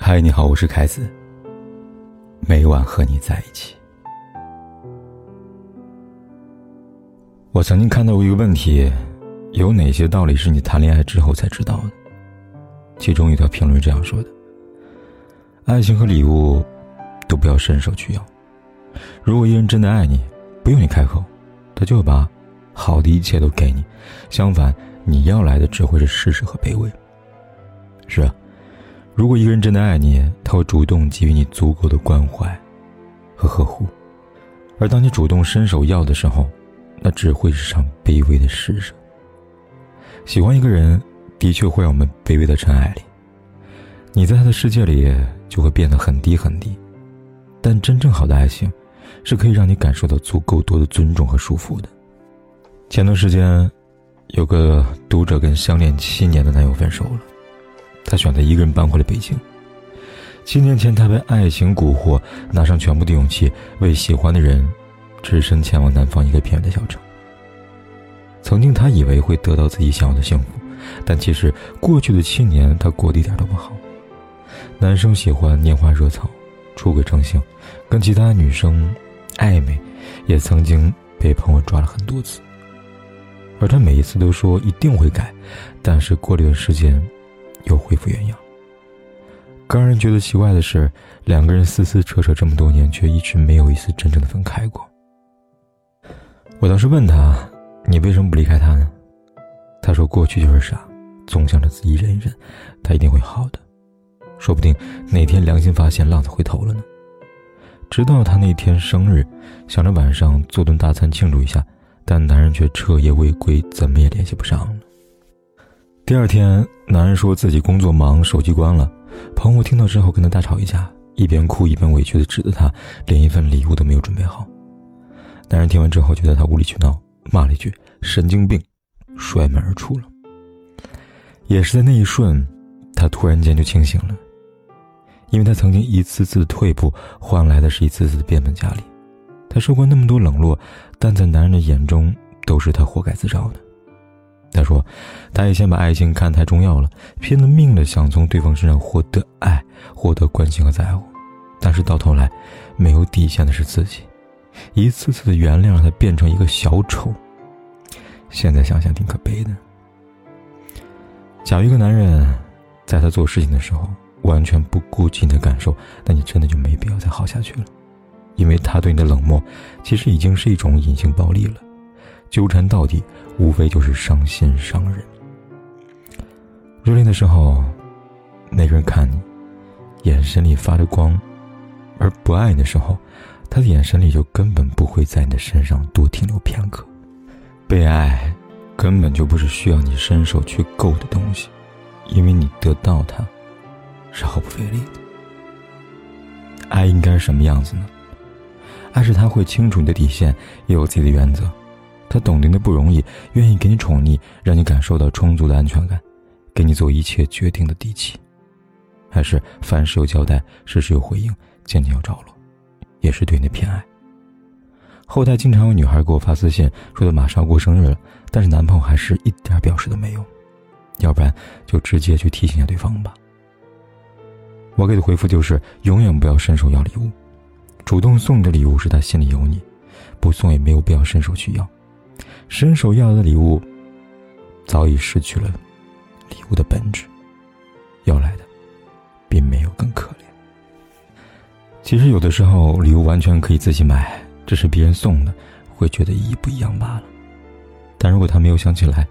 嗨，你好，我是凯子。每晚和你在一起。我曾经看到过一个问题：有哪些道理是你谈恋爱之后才知道的？其中一条评论这样说的：“爱情和礼物，都不要伸手去要。如果一人真的爱你，不用你开口，他就会把好的一切都给你。相反，你要来的只会是施舍和卑微。”是啊。如果一个人真的爱你，他会主动给予你足够的关怀和呵护；而当你主动伸手要的时候，那只会是场卑微的施舍。喜欢一个人，的确会让我们卑微到尘埃里，你在他的世界里就会变得很低很低。但真正好的爱情，是可以让你感受到足够多的尊重和舒服的。前段时间，有个读者跟相恋七年的男友分手了。他选择一个人搬回了北京。七年前，他被爱情蛊惑，拿上全部的勇气，为喜欢的人，只身前往南方一个偏远的小城。曾经，他以为会得到自己想要的幸福，但其实过去的七年，他过得一点都不好。男生喜欢拈花惹草，出轨成性，跟其他女生暧昧，也曾经被朋友抓了很多次。而他每一次都说一定会改，但是过了一段时间。又恢复原样。更让人觉得奇怪的是，两个人撕撕扯扯这么多年，却一直没有一次真正的分开过。我当时问他：“你为什么不离开他呢？”他说：“过去就是傻，总想着自己忍一忍，他一定会好的。说不定哪天良心发现，浪子回头了呢。”直到他那天生日，想着晚上做顿大餐庆祝一下，但男人却彻夜未归，怎么也联系不上了。第二天，男人说自己工作忙，手机关了。朋友听到之后跟他大吵一架，一边哭一边委屈的指责他，连一份礼物都没有准备好。男人听完之后觉得他无理取闹，骂了一句“神经病”，摔门而出了。也是在那一瞬，他突然间就清醒了，因为他曾经一次次的退步，换来的是一次次的变本加厉。他受过那么多冷落，但在男人的眼中，都是他活该自找的。他说：“他以前把爱情看太重要了，拼了命的想从对方身上获得爱、获得关心和在乎，但是到头来，没有底线的是自己，一次次的原谅让他变成一个小丑。现在想想挺可悲的。假如一个男人，在他做事情的时候完全不顾及你的感受，那你真的就没必要再好下去了，因为他对你的冷漠，其实已经是一种隐性暴力了。”纠缠到底，无非就是伤心伤人。热恋的时候，那个人看你，眼神里发着光；而不爱你的时候，他的眼神里就根本不会在你的身上多停留片刻。被爱，根本就不是需要你伸手去够的东西，因为你得到它，是毫不费力的。爱应该是什么样子呢？爱是他会清楚你的底线，也有自己的原则。他懂得你的不容易，愿意给你宠溺，让你感受到充足的安全感，给你做一切决定的底气，还是凡事有交代，事事有回应，件件有着落，也是对你的偏爱。后台经常有女孩给我发私信，说她马上要过生日了，但是男朋友还是一点表示都没有，要不然就直接去提醒下对方吧。我给的回复就是：永远不要伸手要礼物，主动送的礼物是他心里有你，不送也没有必要伸手去要。伸手要的礼物，早已失去了礼物的本质，要来的，并没有更可怜。其实有的时候，礼物完全可以自己买，只是别人送的，会觉得意义不一样罢了。但如果他没有想起来，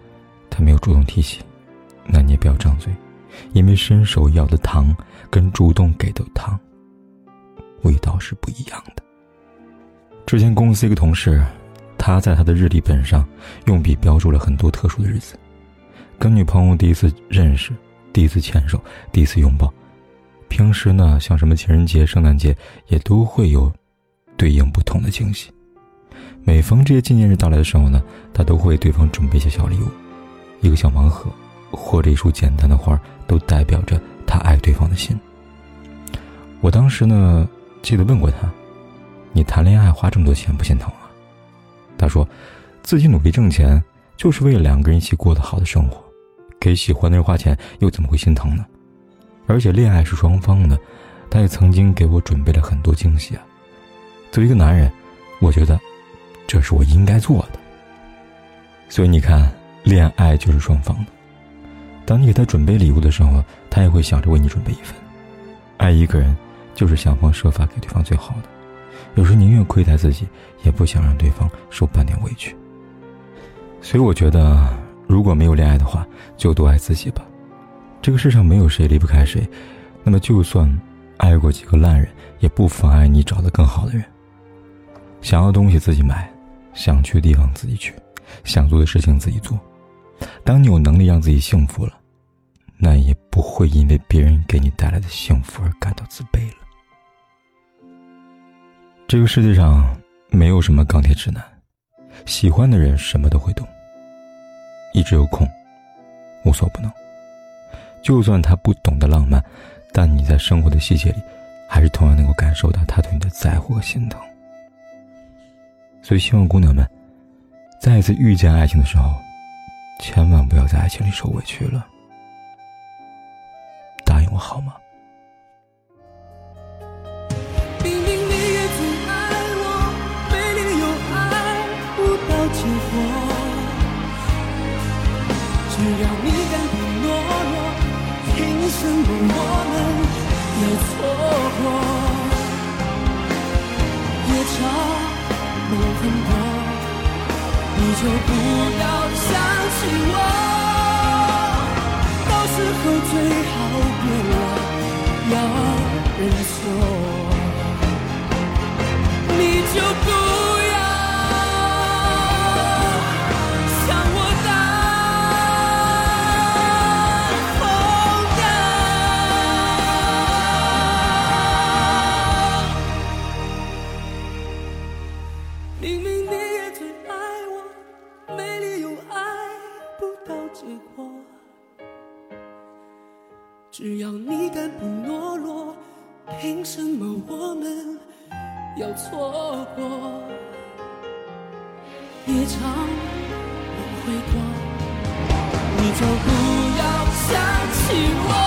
他没有主动提起，那你也不要张嘴，因为伸手要的糖跟主动给的糖，味道是不一样的。之前公司一个同事。他在他的日历本上用笔标注了很多特殊的日子，跟女朋友第一次认识、第一次牵手、第一次拥抱。平时呢，像什么情人节、圣诞节，也都会有对应不同的惊喜。每逢这些纪念日到来的时候呢，他都会为对方准备一些小礼物，一个小盲盒，或者一束简单的花，都代表着他爱对方的心。我当时呢，记得问过他：“你谈恋爱花这么多钱，不心疼？”他说：“自己努力挣钱，就是为了两个人一起过得好的生活，给喜欢的人花钱，又怎么会心疼呢？而且恋爱是双方的，他也曾经给我准备了很多惊喜啊。作为一个男人，我觉得这是我应该做的。所以你看，恋爱就是双方的。当你给他准备礼物的时候，他也会想着为你准备一份。爱一个人，就是想方设法给对方最好的，有时宁愿亏待自己，也不想让对方受半点委屈。所以我觉得，如果没有恋爱的话，就多爱自己吧。这个世上没有谁离不开谁，那么就算爱过几个烂人，也不妨碍你找到更好的人。想要的东西自己买，想去的地方自己去，想做的事情自己做。当你有能力让自己幸福了，那也不会因为别人给你带来的幸福而感到自卑了。这个世界上没有什么钢铁直男，喜欢的人什么都会懂。一直有空，无所不能。就算他不懂得浪漫，但你在生活的细节里，还是同样能够感受到他对你的在乎和心疼。所以，希望姑娘们，再一次遇见爱情的时候，千万不要在爱情里受委屈了。答应我好吗？结果。只要你敢不懦弱，凭什么我们要错过？夜长。梦很多，你就不要想起我。到时候最好别了，要认错，你就不。只要你敢不懦弱，凭什么我们要错过？夜长梦会多，你就不要想起我。